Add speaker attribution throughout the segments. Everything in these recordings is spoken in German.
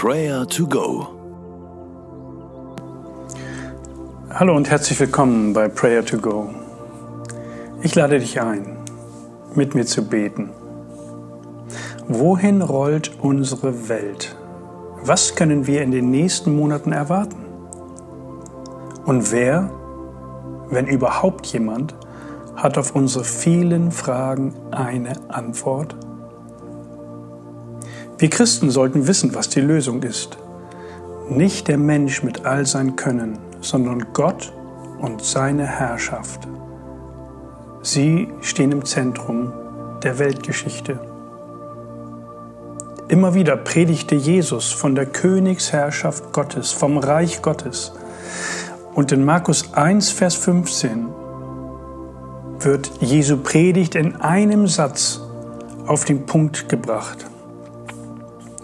Speaker 1: Prayer to Go.
Speaker 2: Hallo und herzlich willkommen bei Prayer to Go. Ich lade dich ein, mit mir zu beten. Wohin rollt unsere Welt? Was können wir in den nächsten Monaten erwarten? Und wer, wenn überhaupt jemand, hat auf unsere vielen Fragen eine Antwort? Wir Christen sollten wissen, was die Lösung ist. Nicht der Mensch mit all sein Können, sondern Gott und seine Herrschaft. Sie stehen im Zentrum der Weltgeschichte. Immer wieder predigte Jesus von der Königsherrschaft Gottes, vom Reich Gottes. Und in Markus 1, Vers 15 wird Jesu Predigt in einem Satz auf den Punkt gebracht.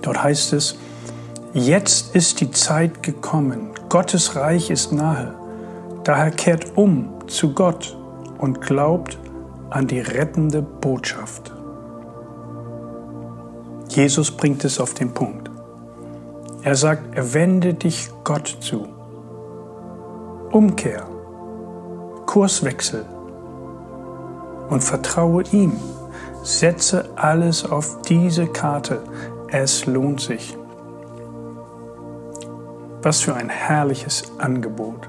Speaker 2: Dort heißt es, jetzt ist die Zeit gekommen, Gottes Reich ist nahe, daher kehrt um zu Gott und glaubt an die rettende Botschaft. Jesus bringt es auf den Punkt. Er sagt, wende dich Gott zu. Umkehr, Kurswechsel und vertraue ihm. Setze alles auf diese Karte. Es lohnt sich. Was für ein herrliches Angebot.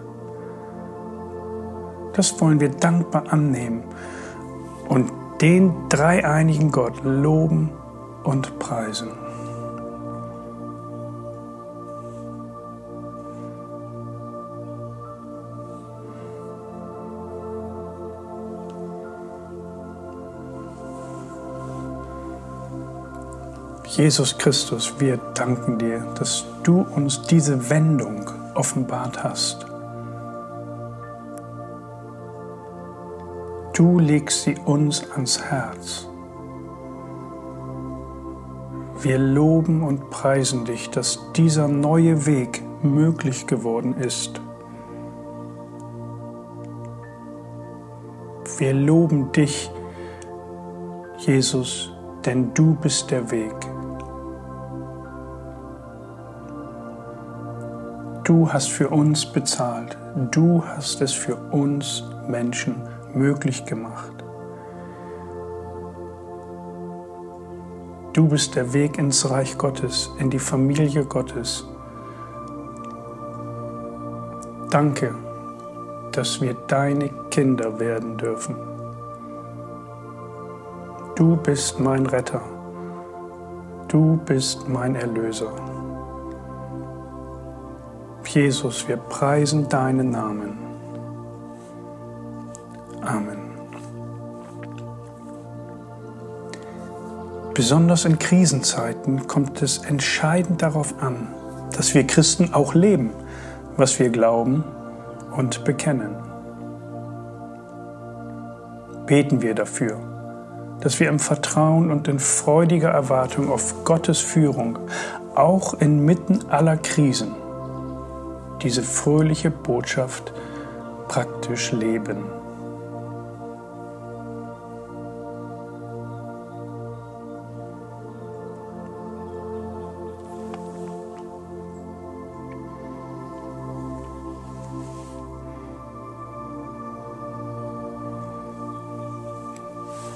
Speaker 2: Das wollen wir dankbar annehmen und den dreieinigen Gott loben und preisen. Jesus Christus, wir danken dir, dass du uns diese Wendung offenbart hast. Du legst sie uns ans Herz. Wir loben und preisen dich, dass dieser neue Weg möglich geworden ist. Wir loben dich, Jesus, denn du bist der Weg. Du hast für uns bezahlt. Du hast es für uns Menschen möglich gemacht. Du bist der Weg ins Reich Gottes, in die Familie Gottes. Danke, dass wir deine Kinder werden dürfen. Du bist mein Retter. Du bist mein Erlöser. Jesus, wir preisen deinen Namen. Amen. Besonders in Krisenzeiten kommt es entscheidend darauf an, dass wir Christen auch leben, was wir glauben und bekennen. Beten wir dafür, dass wir im Vertrauen und in freudiger Erwartung auf Gottes Führung auch inmitten aller Krisen diese fröhliche Botschaft praktisch leben.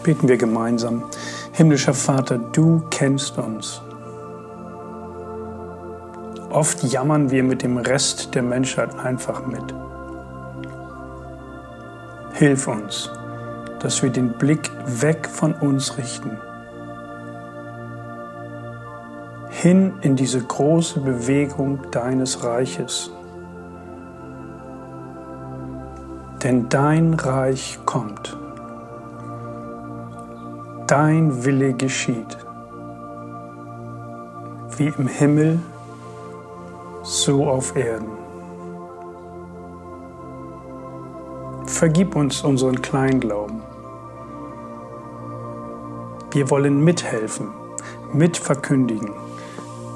Speaker 2: Beten wir gemeinsam. Himmlischer Vater, du kennst uns. Oft jammern wir mit dem Rest der Menschheit einfach mit. Hilf uns, dass wir den Blick weg von uns richten, hin in diese große Bewegung deines Reiches. Denn dein Reich kommt, dein Wille geschieht, wie im Himmel so auf Erden. Vergib uns unseren Kleinglauben. Wir wollen mithelfen, mitverkündigen,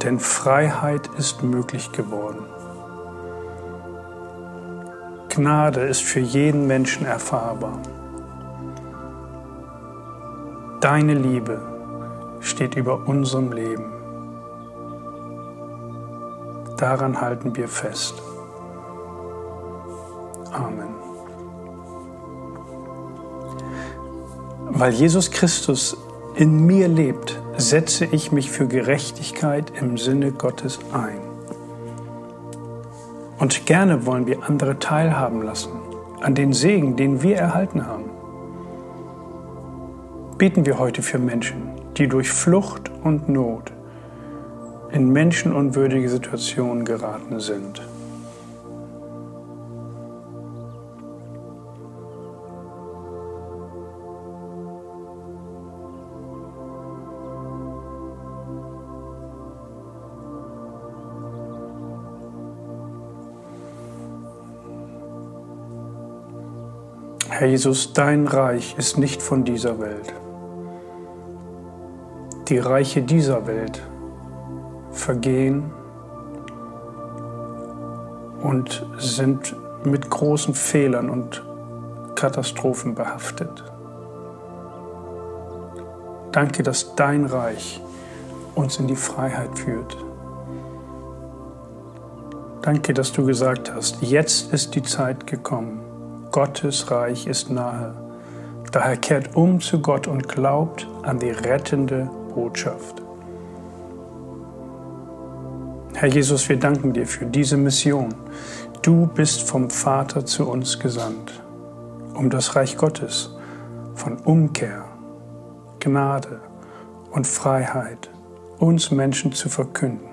Speaker 2: denn Freiheit ist möglich geworden. Gnade ist für jeden Menschen erfahrbar. Deine Liebe steht über unserem Leben. Daran halten wir fest. Amen. Weil Jesus Christus in mir lebt, setze ich mich für Gerechtigkeit im Sinne Gottes ein. Und gerne wollen wir andere teilhaben lassen an den Segen, den wir erhalten haben. Beten wir heute für Menschen, die durch Flucht und Not in menschenunwürdige Situationen geraten sind. Herr Jesus, dein Reich ist nicht von dieser Welt. Die Reiche dieser Welt vergehen und sind mit großen Fehlern und Katastrophen behaftet. Danke, dass dein Reich uns in die Freiheit führt. Danke, dass du gesagt hast, jetzt ist die Zeit gekommen Gottes Reich ist nahe. Daher kehrt um zu Gott und glaubt an die rettende Botschaft. Herr Jesus, wir danken dir für diese Mission. Du bist vom Vater zu uns gesandt, um das Reich Gottes von Umkehr, Gnade und Freiheit uns Menschen zu verkünden.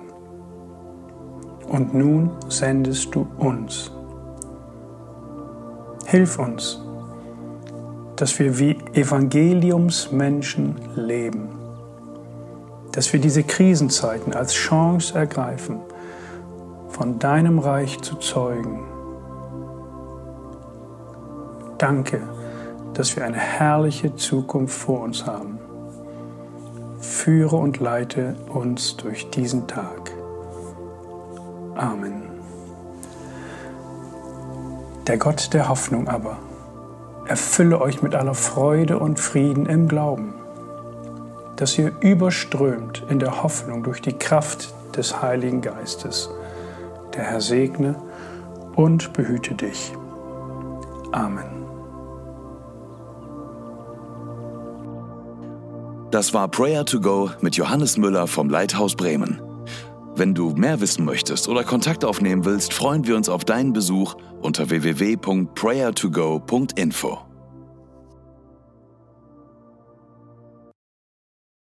Speaker 2: Und nun sendest du uns Hilf uns, dass wir wie Evangeliumsmenschen leben, dass wir diese Krisenzeiten als Chance ergreifen, von deinem Reich zu zeugen. Danke, dass wir eine herrliche Zukunft vor uns haben. Führe und leite uns durch diesen Tag. Amen. Der Gott der Hoffnung aber erfülle euch mit aller Freude und Frieden im Glauben, dass ihr überströmt in der Hoffnung durch die Kraft des Heiligen Geistes. Der Herr segne und behüte dich. Amen.
Speaker 1: Das war Prayer to Go mit Johannes Müller vom Leithaus Bremen. Wenn du mehr wissen möchtest oder Kontakt aufnehmen willst, freuen wir uns auf deinen Besuch unter www.prayertogo.info.